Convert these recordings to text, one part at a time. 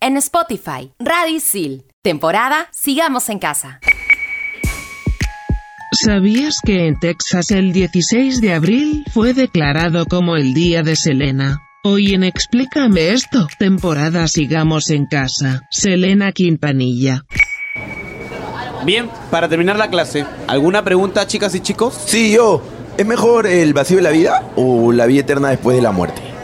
en Spotify. Radio Isil. Temporada Sigamos en Casa. ¿Sabías que en Texas el 16 de abril fue declarado como el Día de Selena? Hoy en Explícame esto, temporada Sigamos en Casa, Selena Quintanilla. Bien, para terminar la clase, ¿alguna pregunta, chicas y chicos? Sí, yo. ¿Es mejor el vacío de la vida o la vida eterna después de la muerte?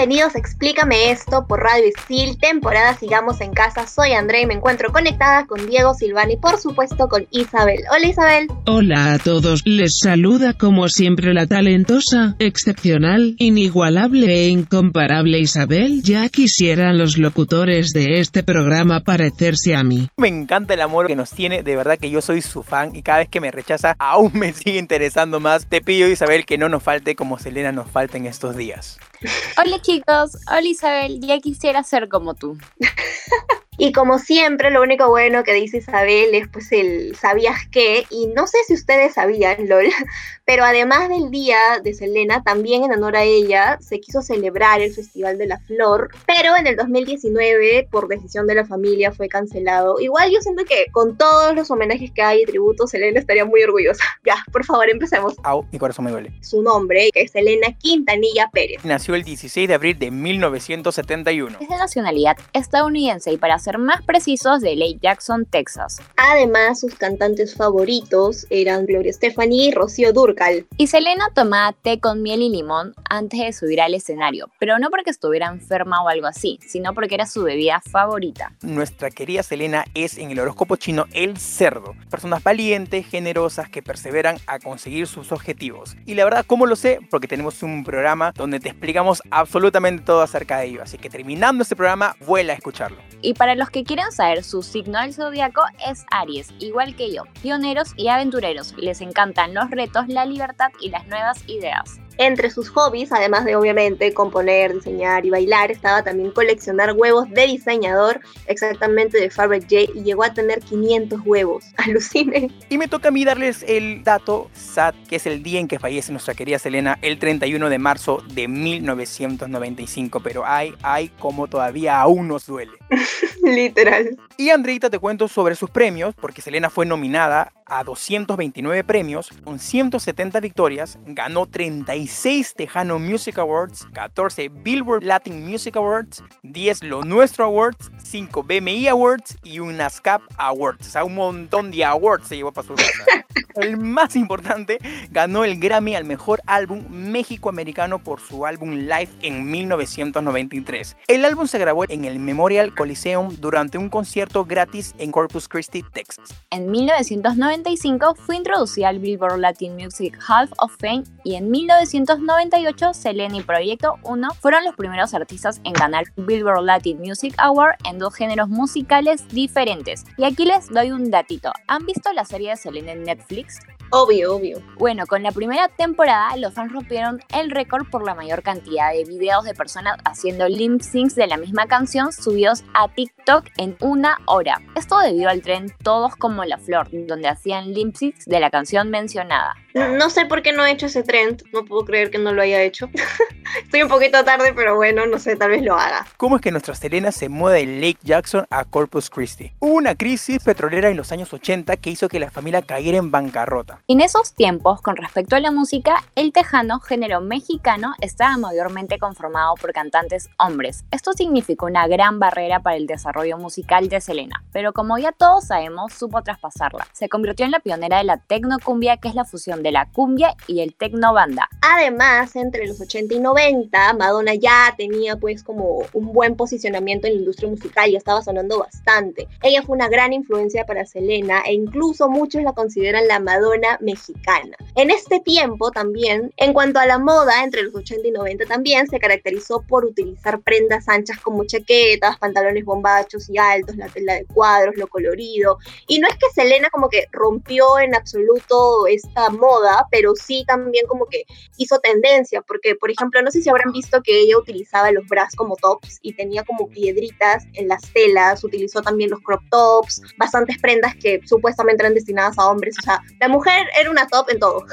Bienvenidos a Explícame esto por Radio Isil, temporada Sigamos en Casa. Soy André y me encuentro conectada con Diego Silvani y por supuesto con Isabel. Hola Isabel. Hola a todos, les saluda como siempre la talentosa, excepcional, inigualable e incomparable Isabel. Ya quisieran los locutores de este programa parecerse a mí. Me encanta el amor que nos tiene, de verdad que yo soy su fan y cada vez que me rechaza aún me sigue interesando más. Te pido Isabel que no nos falte como Selena nos falta en estos días. Hola chicos, hola Isabel, ya quisiera ser como tú. Y como siempre, lo único bueno que dice Isabel es pues el sabías qué, y no sé si ustedes sabían, LOL, pero además del día de Selena, también en honor a ella, se quiso celebrar el Festival de la Flor, pero en el 2019, por decisión de la familia, fue cancelado. Igual yo siento que con todos los homenajes que hay y tributos, Selena estaría muy orgullosa. Ya, por favor, empecemos. Au, mi corazón me duele. Su nombre, que es Selena Quintanilla Pérez. Nació el 16 de abril de 1971. Es de nacionalidad estadounidense y para ser más precisos de Lake Jackson, Texas. Además, sus cantantes favoritos eran Gloria Estefani y Rocío Durcal. Y Selena tomaba té con miel y limón antes de subir al escenario, pero no porque estuviera enferma o algo así, sino porque era su bebida favorita. Nuestra querida Selena es en el horóscopo chino el cerdo. Personas valientes, generosas, que perseveran a conseguir sus objetivos. Y la verdad, ¿cómo lo sé? Porque tenemos un programa donde te explicamos absolutamente todo acerca de ello. Así que terminando este programa, vuela a escucharlo. Y para los que quieran saber su signo del zodiaco es Aries, igual que yo, pioneros y aventureros. Les encantan los retos, la libertad y las nuevas ideas. Entre sus hobbies, además de obviamente componer, diseñar y bailar, estaba también coleccionar huevos de diseñador, exactamente de Fabergé, J, y llegó a tener 500 huevos. Alucine. Y me toca a mí darles el dato SAT, que es el día en que fallece nuestra querida Selena, el 31 de marzo de 1995. Pero ay, ay, como todavía aún nos duele. Literal. Y Andreita te cuento sobre sus premios, porque Selena fue nominada a 229 premios, con 170 victorias, ganó 36 Tejano Music Awards, 14 Billboard Latin Music Awards, 10 Lo Nuestro Awards, 5 BMI Awards y un ASCAP Awards. O sea, un montón de awards se llevó para su casa. El más importante, ganó el Grammy al mejor álbum México-americano por su álbum Live en 1993. El álbum se grabó en el Memorial Coliseum durante un concierto gratis en Corpus Christi, Texas. En 1995 fue introducida al Billboard Latin Music Hall of Fame y en 1998 Selena y Proyecto 1 fueron los primeros artistas en ganar Billboard Latin Music Award en dos géneros musicales diferentes. Y aquí les doy un datito. ¿Han visto la serie de Selena en Netflix? Obvio, obvio. Bueno, con la primera temporada los fans rompieron el récord por la mayor cantidad de videos de personas haciendo lip syncs de la misma canción subidos a TikTok en una hora. Esto debido al tren Todos como la Flor, donde hacían lip syncs de la canción mencionada. No sé por qué no he hecho ese trend, no puedo creer que no lo haya hecho. Estoy un poquito tarde, pero bueno, no sé, tal vez lo haga. ¿Cómo es que nuestra Selena se mueve de Lake Jackson a Corpus Christi? Hubo una crisis petrolera en los años 80 que hizo que la familia cayera en bancarrota. En esos tiempos, con respecto a la música, el tejano, género mexicano, estaba mayormente conformado por cantantes hombres. Esto significó una gran barrera para el desarrollo musical de Selena, pero como ya todos sabemos, supo traspasarla. Se convirtió en la pionera de la tecnocumbia, que es la fusión de la cumbia y el tecno banda. Además, entre los 80 y 90, Madonna ya tenía pues como un buen posicionamiento en la industria musical, ya estaba sonando bastante. Ella fue una gran influencia para Selena e incluso muchos la consideran la Madonna mexicana. En este tiempo también, en cuanto a la moda, entre los 80 y 90 también se caracterizó por utilizar prendas anchas como chaquetas, pantalones bombachos y altos, la tela de cuadros, lo colorido. Y no es que Selena como que rompió en absoluto esta moda, pero sí también como que hizo tendencia, porque por ejemplo, no sé si habrán visto que ella utilizaba los bras como tops y tenía como piedritas en las telas, utilizó también los crop tops, bastantes prendas que supuestamente eran destinadas a hombres, o sea, la mujer era una top en todo.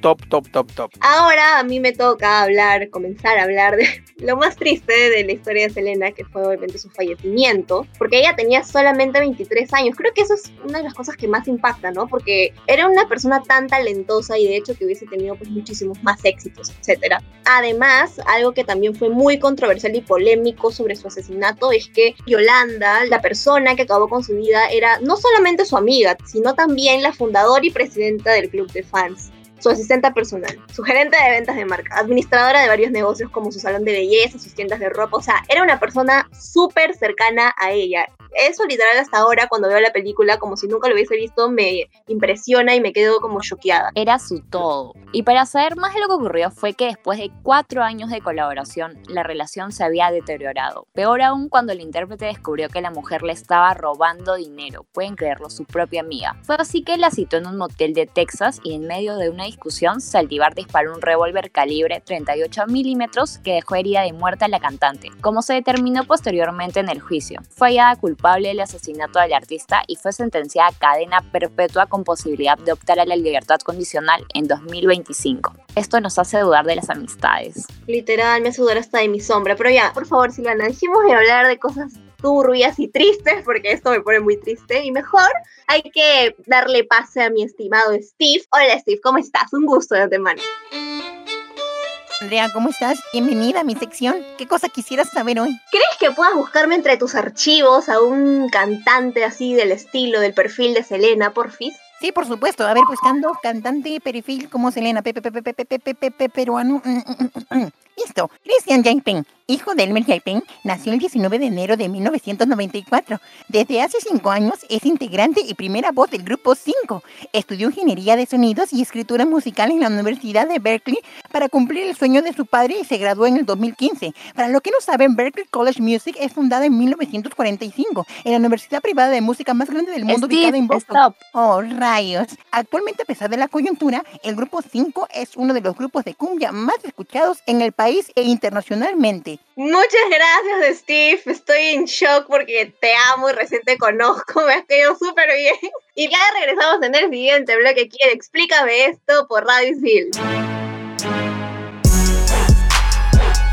Top, top, top, top. Ahora a mí me toca hablar, comenzar a hablar de lo más triste de la historia de Selena, que fue obviamente su fallecimiento, porque ella tenía solamente 23 años. Creo que eso es una de las cosas que más impacta, ¿no? Porque era una persona tan talentosa y de hecho que hubiese tenido pues muchísimos más éxitos, etcétera. Además, algo que también fue muy controversial y polémico sobre su asesinato es que Yolanda, la persona que acabó con su vida, era no solamente su amiga, sino también la fundadora y presidenta del club de fans su asistente personal, su gerente de ventas de marca, administradora de varios negocios como su salón de belleza, sus tiendas de ropa, o sea, era una persona súper cercana a ella. Eso literal hasta ahora cuando veo la película, como si nunca lo hubiese visto, me impresiona y me quedo como choqueada. Era su todo. Y para saber más de lo que ocurrió fue que después de cuatro años de colaboración, la relación se había deteriorado. Peor aún cuando el intérprete descubrió que la mujer le estaba robando dinero, pueden creerlo, su propia amiga. Fue así que la citó en un motel de Texas y en medio de una discusión, Saldivar disparó un revólver calibre 38 milímetros que dejó herida de muerte a la cantante, como se determinó posteriormente en el juicio. Fue hallada culpable del asesinato del artista y fue sentenciada a cadena perpetua con posibilidad de optar a la libertad condicional en 2025. Esto nos hace dudar de las amistades. Literal, me hace dudar hasta de mi sombra. Pero ya, por favor, Silvana, dejemos de hablar de cosas turbias y tristes, porque esto me pone muy triste. Y mejor hay que darle pase a mi estimado Steve. Hola Steve, ¿cómo estás? Un gusto de antemano. Andrea, ¿cómo estás? Bienvenida a mi sección. ¿Qué cosa quisieras saber hoy? ¿Crees que puedas buscarme entre tus archivos a un cantante así del estilo, del perfil de Selena, porfis? Sí, por supuesto. A ver, buscando cantante perfil como Selena, pepe, pepe, pepe, pepe, pepe, peruano. Listo. Christian Jaiping, hijo de Elmer Jaiping, nació el 19 de enero de 1994. Desde hace cinco años es integrante y primera voz del grupo 5. Estudió ingeniería de sonidos y escritura musical en la Universidad de Berkeley para cumplir el sueño de su padre y se graduó en el 2015. Para lo que no saben, Berkeley College Music es fundada en 1945, en la universidad privada de música más grande del mundo ubicada en Boston. Oh, rayos. Actualmente, a pesar de la coyuntura, el grupo 5 es uno de los grupos de cumbia más escuchados en el país e internacionalmente. Muchas gracias, Steve. Estoy en shock porque te amo y recién te conozco. Me has caído súper bien. Y ya regresamos en el siguiente bloque. Quiere, explícame esto por Radio Sil.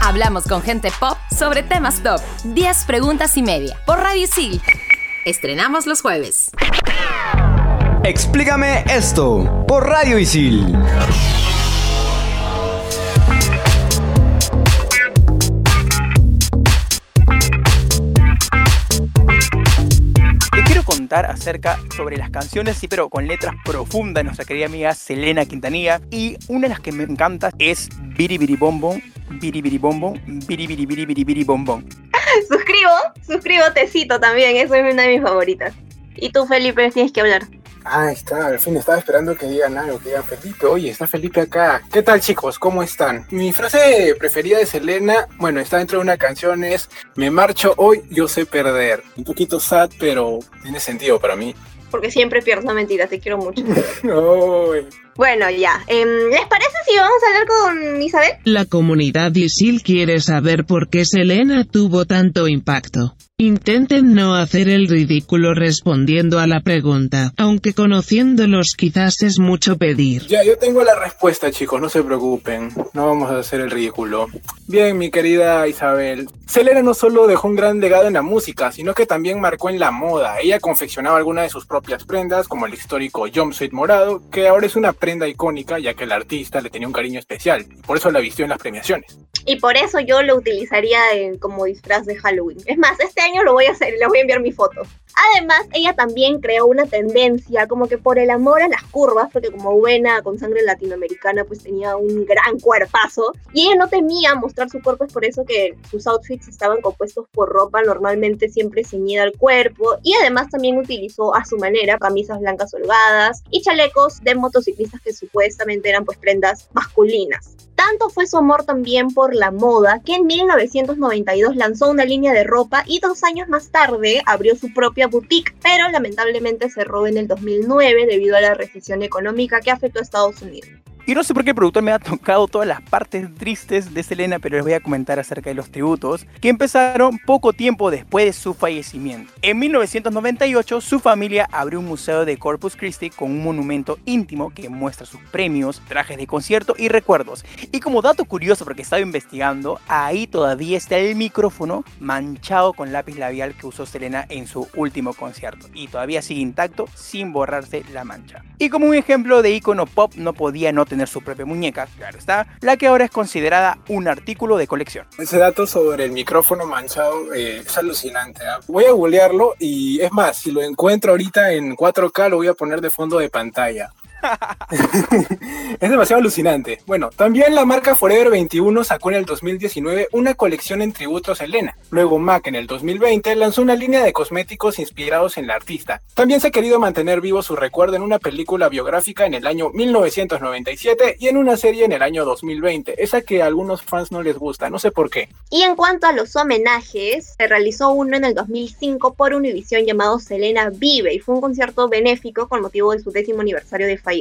Hablamos con gente pop sobre temas top. 10 preguntas y media por Radio Sil. Estrenamos los jueves. Explícame esto por Radio Isil. Acerca sobre las canciones, sí, pero con letras profundas nuestra querida amiga Selena Quintanilla. Y una de las que me encanta es Biri Biri Bombón, Biri Biri Bombón, Biri Biri Biri Biri Biri Bombón. suscribo, suscribo, te cito también, eso es una de mis favoritas. Y tú, Felipe, tienes que hablar. Ah, está, al fin estaba esperando que digan algo, que digan Felipe. Oye, está Felipe acá. ¿Qué tal, chicos? ¿Cómo están? Mi frase preferida de Selena, bueno, está dentro de una canción, es Me marcho hoy, yo sé perder. Un poquito sad, pero tiene sentido para mí. Porque siempre pierdo, no mentira, te quiero mucho. Ay. Bueno, ya. em, ¿Les parece si vamos a hablar con Isabel? La comunidad Isil quiere saber por qué Selena tuvo tanto impacto. Intenten no hacer el ridículo respondiendo a la pregunta, aunque conociéndolos quizás es mucho pedir. Ya, yo tengo la respuesta, chicos, no se preocupen. No vamos a hacer el ridículo. Bien, mi querida Isabel. Selena no solo dejó un gran legado en la música, sino que también marcó en la moda. Ella confeccionaba algunas de sus propias prendas, como el histórico jumpsuit morado, que ahora es una prenda icónica ya que el artista le tenía un cariño especial. Por eso la vistió en las premiaciones. Y por eso yo lo utilizaría en- como disfraz de Halloween. Es más, este año lo voy a hacer les voy a enviar mi foto. Además, ella también creó una tendencia como que por el amor a las curvas, porque como buena con sangre latinoamericana, pues tenía un gran cuerpazo. Y ella no temía mostrar su cuerpo, es por eso que sus outfits estaban compuestos por ropa normalmente siempre ceñida al cuerpo. Y además también utilizó a su manera camisas blancas holgadas y chalecos de motociclistas que supuestamente eran pues prendas masculinas. Tanto fue su amor también por la moda que en 1992 lanzó una línea de ropa y dos años más tarde abrió su propia boutique, pero lamentablemente cerró en el 2009 debido a la recesión económica que afectó a Estados Unidos. Y no sé por qué el productor me ha tocado todas las partes tristes de Selena, pero les voy a comentar acerca de los tributos, que empezaron poco tiempo después de su fallecimiento. En 1998, su familia abrió un museo de Corpus Christi con un monumento íntimo que muestra sus premios, trajes de concierto y recuerdos. Y como dato curioso, porque estaba investigando, ahí todavía está el micrófono manchado con lápiz labial que usó Selena en su último concierto. Y todavía sigue intacto sin borrarse la mancha. Y como un ejemplo de icono pop, no podía no tener su propia muñeca, claro está, la que ahora es considerada un artículo de colección. Ese dato sobre el micrófono manchado eh, es alucinante. ¿ah? Voy a googlearlo y es más, si lo encuentro ahorita en 4K lo voy a poner de fondo de pantalla. es demasiado alucinante. Bueno, también la marca Forever 21 sacó en el 2019 una colección en tributo a Selena. Luego MAC en el 2020 lanzó una línea de cosméticos inspirados en la artista. También se ha querido mantener vivo su recuerdo en una película biográfica en el año 1997 y en una serie en el año 2020. Esa que a algunos fans no les gusta, no sé por qué. Y en cuanto a los homenajes, se realizó uno en el 2005 por Univision llamado Selena Vive y fue un concierto benéfico con motivo de su décimo aniversario de fallecimiento,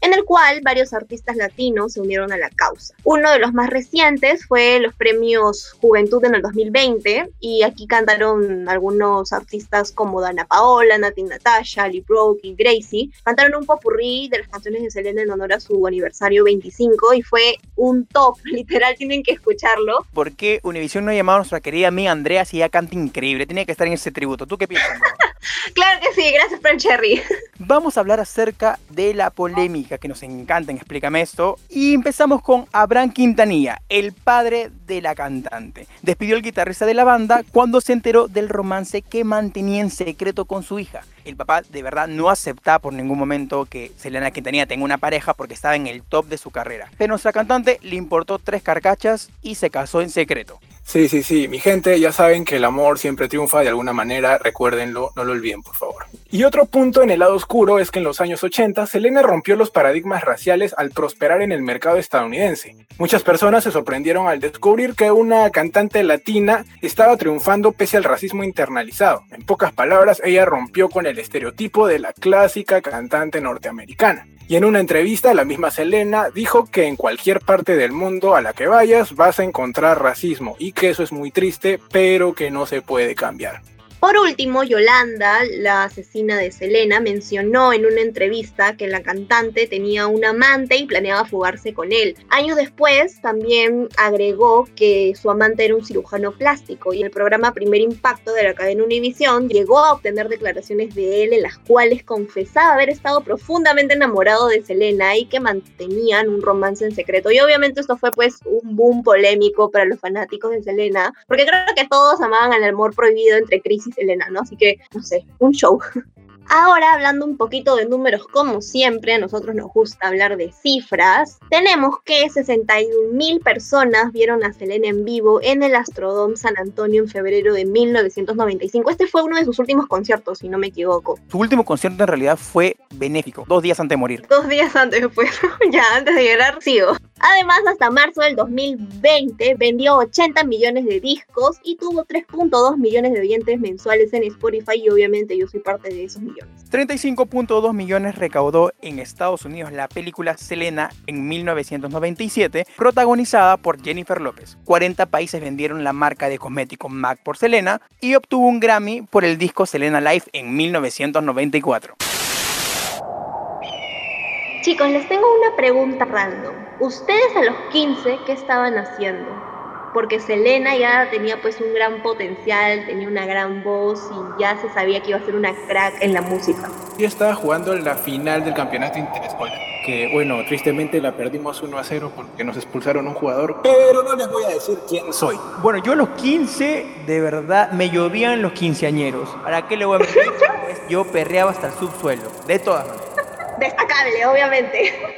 en el cual varios artistas latinos se unieron a la causa. Uno de los más recientes fue los premios Juventud en el 2020 y aquí cantaron algunos artistas como Dana Paola, Nati Natasha, Lee Broke y Gracie. Cantaron un popurrí de las canciones de Selena en honor a su aniversario 25 y fue un top, literal, tienen que escucharlo. ¿Por qué Univision no ha llamado a nuestra querida amiga Andrea si ella canta increíble? Tiene que estar en ese tributo. ¿Tú qué piensas? Claro que sí, gracias el cherry. Vamos a hablar acerca de la polémica que nos encanta en Explícame esto. Y empezamos con Abraham Quintanilla, el padre de la cantante. Despidió al guitarrista de la banda cuando se enteró del romance que mantenía en secreto con su hija. El papá de verdad no aceptaba por ningún momento que Selena Quintanilla tenga una pareja porque estaba en el top de su carrera. Pero nuestra cantante le importó tres carcachas y se casó en secreto. Sí, sí, sí, mi gente, ya saben que el amor siempre triunfa de alguna manera, recuérdenlo, no lo olviden, por favor. Y otro punto en el lado oscuro es que en los años 80, Selena rompió los paradigmas raciales al prosperar en el mercado estadounidense. Muchas personas se sorprendieron al descubrir que una cantante latina estaba triunfando pese al racismo internalizado. En pocas palabras, ella rompió con el estereotipo de la clásica cantante norteamericana. Y en una entrevista, la misma Selena dijo que en cualquier parte del mundo a la que vayas vas a encontrar racismo y que eso es muy triste, pero que no se puede cambiar. Por último, Yolanda, la asesina de Selena, mencionó en una entrevista que la cantante tenía un amante y planeaba fugarse con él. Años después, también agregó que su amante era un cirujano plástico y el programa Primer Impacto de la cadena Univision llegó a obtener declaraciones de él en las cuales confesaba haber estado profundamente enamorado de Selena y que mantenían un romance en secreto. Y obviamente esto fue pues un boom polémico para los fanáticos de Selena, porque creo que todos amaban al amor prohibido entre Chris y Selena, ¿no? Así que, no sé, un show. Ahora, hablando un poquito de números, como siempre, a nosotros nos gusta hablar de cifras. Tenemos que 61 mil personas vieron a Selena en vivo en el Astrodome San Antonio en febrero de 1995. Este fue uno de sus últimos conciertos, si no me equivoco. Su último concierto en realidad fue benéfico, dos días antes de morir. Dos días antes, pues, ya antes de llegar, sigo. Además, hasta marzo del 2020 vendió 80 millones de discos y tuvo 3.2 millones de oyentes mensuales en Spotify y obviamente yo soy parte de esos millones. 35.2 millones recaudó en Estados Unidos la película Selena en 1997, protagonizada por Jennifer López. 40 países vendieron la marca de cosméticos MAC por Selena y obtuvo un Grammy por el disco Selena Live en 1994. Chicos, les tengo una pregunta random. ¿Ustedes a los 15 qué estaban haciendo? porque Selena ya tenía pues un gran potencial, tenía una gran voz y ya se sabía que iba a ser una crack en la música. Yo estaba jugando en la final del campeonato interescolar, que bueno, tristemente la perdimos 1 a 0 porque nos expulsaron un jugador, pero no les voy a decir quién soy. Bueno, yo a los 15, de verdad, me llovían los quinceañeros. ¿Para qué le voy a mentir? Pues yo perreaba hasta el subsuelo, de todas maneras. Destacable, obviamente.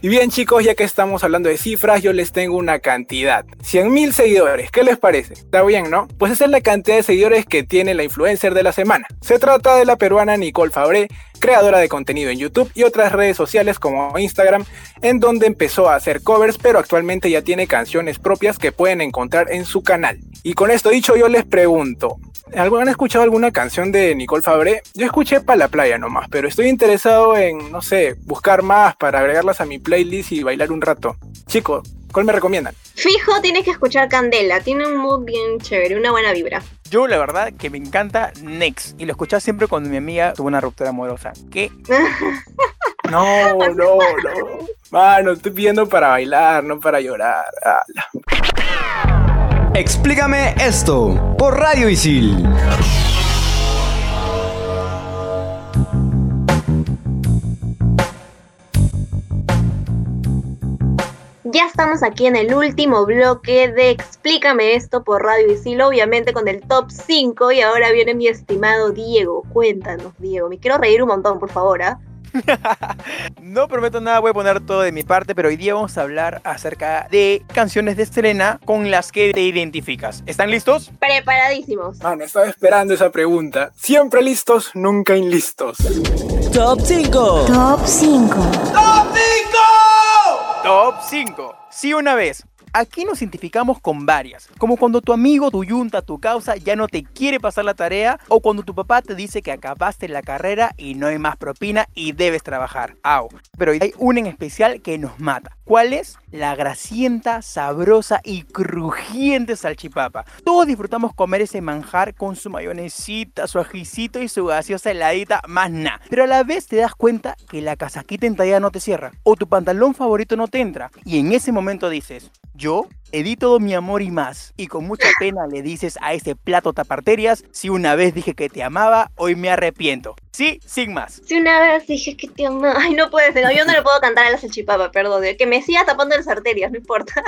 Y bien chicos, ya que estamos hablando de cifras, yo les tengo una cantidad. 100.000 seguidores, ¿qué les parece? Está bien, ¿no? Pues esa es la cantidad de seguidores que tiene la influencer de la semana. Se trata de la peruana Nicole Fabré, creadora de contenido en YouTube y otras redes sociales como Instagram, en donde empezó a hacer covers, pero actualmente ya tiene canciones propias que pueden encontrar en su canal. Y con esto dicho, yo les pregunto, ¿Han escuchado alguna canción de Nicole Fabré? Yo escuché para la playa nomás, pero estoy interesado en, no sé, buscar más para agregarlas a mi playlist y bailar un rato. Chicos, ¿cuál me recomiendan? Fijo, tienes que escuchar Candela, tiene un mood bien chévere, una buena vibra. Yo, la verdad, que me encanta Next. Y lo escuchaba siempre cuando mi amiga tuvo una ruptura amorosa. ¿Qué? no, no, no. Mano, estoy pidiendo para bailar, no para llorar. Explícame esto por Radio Isil. Ya estamos aquí en el último bloque de Explícame esto por Radio Isil, obviamente con el top 5 y ahora viene mi estimado Diego. Cuéntanos, Diego, me quiero reír un montón, por favor, ¿ah? no prometo nada, voy a poner todo de mi parte, pero hoy día vamos a hablar acerca de canciones de Selena con las que te identificas. ¿Están listos? Preparadísimos. Mano, estaba esperando esa pregunta. Siempre listos, nunca inlistos. Top 5. Top 5. Top 5. Top 5. Sí, una vez. Aquí nos identificamos con varias, como cuando tu amigo, tu yunta, tu causa ya no te quiere pasar la tarea o cuando tu papá te dice que acabaste la carrera y no hay más propina y debes trabajar. Au. Pero hay una en especial que nos mata. ¿Cuál es? La grasienta, sabrosa y crujiente salchipapa. Todos disfrutamos comer ese manjar con su mayonesita, su ajicito y su gaseosa heladita, más nada. Pero a la vez te das cuenta que la casaquita entallada no te cierra o tu pantalón favorito no te entra. Y en ese momento dices, di todo mi amor y más. Y con mucha pena le dices a ese plato taparterias, si una vez dije que te amaba, hoy me arrepiento. Sí, sin más. Si una vez dije que te amaba, ay, no puede ser, yo no le puedo cantar a la salchipapa, perdón, que me siga tapando las arterias, no importa.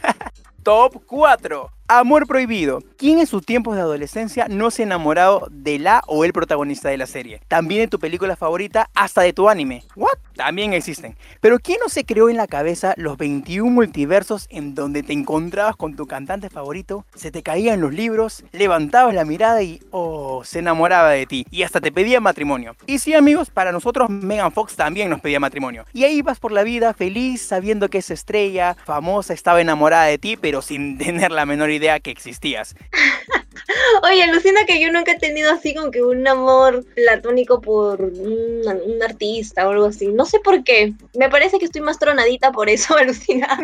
Top 4. Amor prohibido. ¿Quién en sus tiempos de adolescencia no se ha enamorado de la o el protagonista de la serie? También de tu película favorita, hasta de tu anime. ¿What? También existen. Pero ¿quién no se creó en la cabeza los 21 multiversos en donde te encontrabas con tu cantante favorito, se te caían los libros, levantabas la mirada y, oh, se enamoraba de ti y hasta te pedía matrimonio? Y sí, amigos, para nosotros Megan Fox también nos pedía matrimonio. Y ahí vas por la vida feliz sabiendo que esa estrella famosa estaba enamorada de ti, pero sin tener la menor idea que existías. Oye, alucina que yo nunca he tenido así como que un amor platónico por un, artista o algo así. No sé por qué. Me parece que estoy más tronadita por eso, alucina.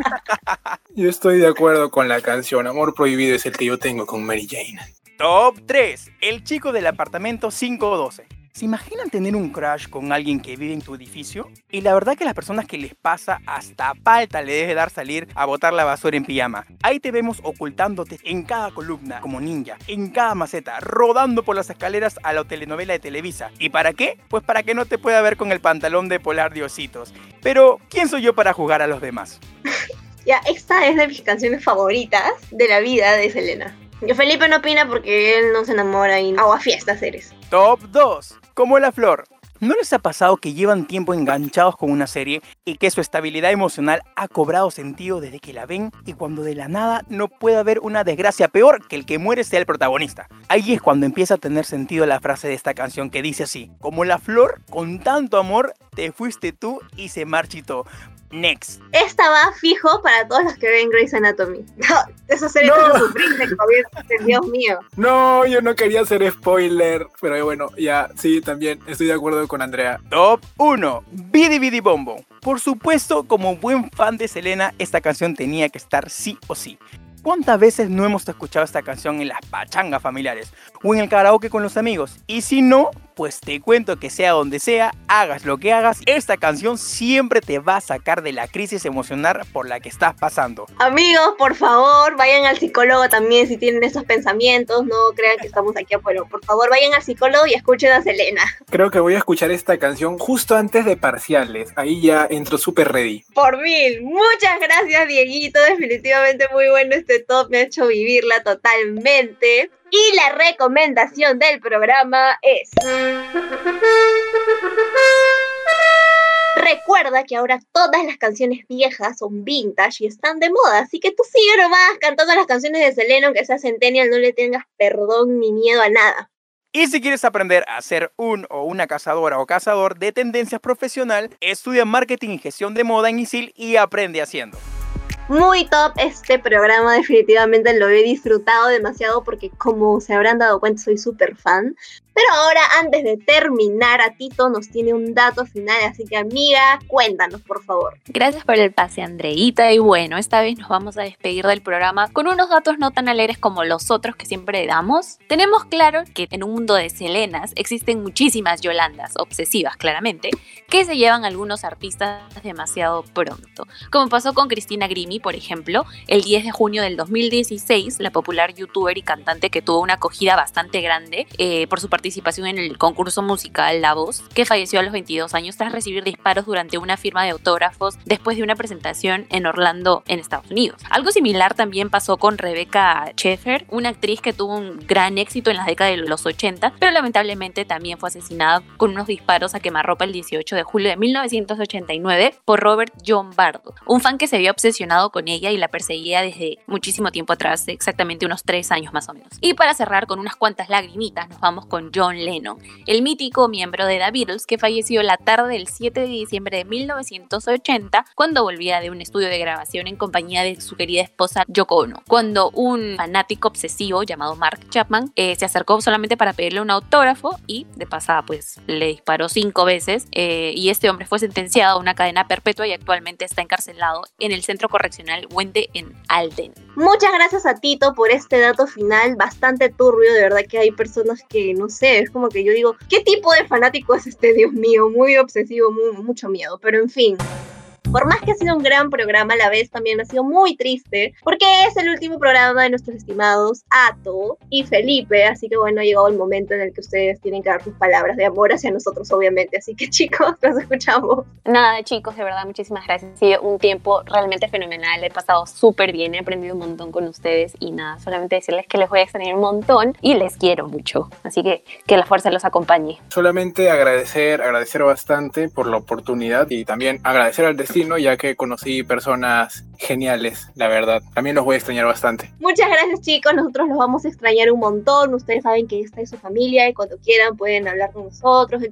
Yo estoy de acuerdo con la canción. Amor prohibido es el que yo tengo con Mary Jane. Top 3. El chico del apartamento 512. ¿Se imaginan tener un crush con alguien que vive en tu edificio? Y la verdad que las personas que les pasa hasta falta le debe dar salir a botar la basura en pijama. Ahí te vemos ocultándote en cada columna como ninja, en cada maceta, rodando por las escaleras a la telenovela de Televisa. ¿Y para qué? Pues para que no te pueda ver con el pantalón de polar diositos. Pero, ¿quién soy yo para jugar a los demás? ya, esta es de mis canciones favoritas de la vida de Selena. Felipe no opina porque él no se enamora y agua fiestas eres. Top 2 como la flor. ¿No les ha pasado que llevan tiempo enganchados con una serie y que su estabilidad emocional ha cobrado sentido desde que la ven y cuando de la nada no puede haber una desgracia peor que el que muere sea el protagonista? Ahí es cuando empieza a tener sentido la frase de esta canción que dice así, como la flor, con tanto amor, te fuiste tú y se marchitó. Next. Esta va fijo para todos los que ven Grey's Anatomy. No, eso sería no. sufrir Dios mío. No, yo no quería hacer spoiler, pero bueno, ya, sí, también estoy de acuerdo con Andrea. Top 1. Bidi Bidi Bombo. Por supuesto, como buen fan de Selena, esta canción tenía que estar sí o sí. ¿Cuántas veces no hemos escuchado esta canción en las pachangas familiares o en el karaoke con los amigos? Y si no, pues te cuento que sea donde sea, hagas lo que hagas, esta canción siempre te va a sacar de la crisis emocional por la que estás pasando. Amigos, por favor, vayan al psicólogo también si tienen esos pensamientos, no crean que estamos aquí afuera. Por favor, vayan al psicólogo y escuchen a Selena. Creo que voy a escuchar esta canción justo antes de parciales. Ahí ya entro súper ready. Por mil. Muchas gracias, Dieguito. Definitivamente muy bueno este top. Me ha hecho vivirla totalmente. Y la recomendación del programa es... Recuerda que ahora todas las canciones viejas son vintage y están de moda, así que tú sigue nomás cantando las canciones de Selena, aunque sea Centennial, no le tengas perdón ni miedo a nada. Y si quieres aprender a ser un o una cazadora o cazador de tendencias profesional, estudia marketing y gestión de moda en ISIL y aprende haciendo muy top este programa, definitivamente lo he disfrutado demasiado porque como se habrán dado cuenta soy súper fan. Pero ahora, antes de terminar, a Tito nos tiene un dato final, así que amiga, cuéntanos, por favor. Gracias por el pase, Andreita. Y bueno, esta vez nos vamos a despedir del programa con unos datos no tan alegres como los otros que siempre damos. Tenemos claro que en un mundo de Selenas existen muchísimas Yolandas, obsesivas claramente, que se llevan algunos artistas demasiado pronto. Como pasó con Cristina Grimi, por ejemplo, el 10 de junio del 2016, la popular youtuber y cantante que tuvo una acogida bastante grande eh, por su participación en el concurso musical La Voz, que falleció a los 22 años tras recibir disparos durante una firma de autógrafos después de una presentación en Orlando, en Estados Unidos. Algo similar también pasó con Rebecca Schaeffer, una actriz que tuvo un gran éxito en las décadas de los 80, pero lamentablemente también fue asesinada con unos disparos a quemarropa el 18 de julio de 1989 por Robert John Bardo, un fan que se había obsesionado con ella y la perseguía desde muchísimo tiempo atrás, exactamente unos tres años más o menos. Y para cerrar con unas cuantas lagrimitas, nos vamos con John Lennon, el mítico miembro de The Beatles que falleció la tarde del 7 de diciembre de 1980 cuando volvía de un estudio de grabación en compañía de su querida esposa Yoko Ono. Cuando un fanático obsesivo llamado Mark Chapman eh, se acercó solamente para pedirle un autógrafo y de pasada pues le disparó cinco veces eh, y este hombre fue sentenciado a una cadena perpetua y actualmente está encarcelado en el centro correccional Wende en Alden. Muchas gracias a Tito por este dato final bastante turbio, de verdad que hay personas que no sé, es como que yo digo, ¿qué tipo de fanático es este, Dios mío? Muy obsesivo, mucho miedo, pero en fin. Por más que ha sido un gran programa, a la vez también ha sido muy triste, porque es el último programa de nuestros estimados Ato y Felipe, así que bueno, ha llegado el momento en el que ustedes tienen que dar sus palabras de amor hacia nosotros, obviamente, así que chicos, los escuchamos. Nada, chicos, de verdad, muchísimas gracias. Ha sido un tiempo realmente fenomenal, he pasado súper bien, he aprendido un montón con ustedes y nada, solamente decirles que les voy a extrañar un montón y les quiero mucho, así que que la fuerza los acompañe. Solamente agradecer, agradecer bastante por la oportunidad y también agradecer al destino ya que conocí personas geniales, la verdad. También los voy a extrañar bastante. Muchas gracias chicos, nosotros los vamos a extrañar un montón. Ustedes saben que esta es su familia y cuando quieran pueden hablar con nosotros.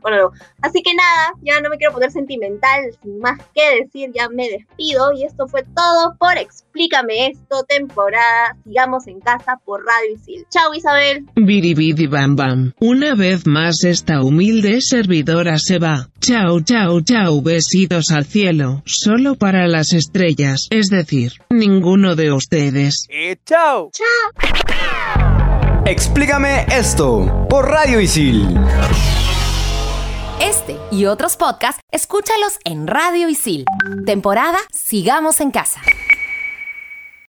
así que nada, ya no me quiero poner sentimental, sin más que decir, ya me despido. Y esto fue todo por Explícame esto, temporada Sigamos en casa por Radio Isil. Chao Isabel. Biribidi bam bam. Una vez más esta humilde servidora se va. Chao chao chao besitos al cielo solo para las estrellas, es decir, ninguno de ustedes. ¡Eh, chao! ¡Chao! Explícame esto por Radio Isil. Este y otros podcasts, escúchalos en Radio Isil. Temporada Sigamos en Casa.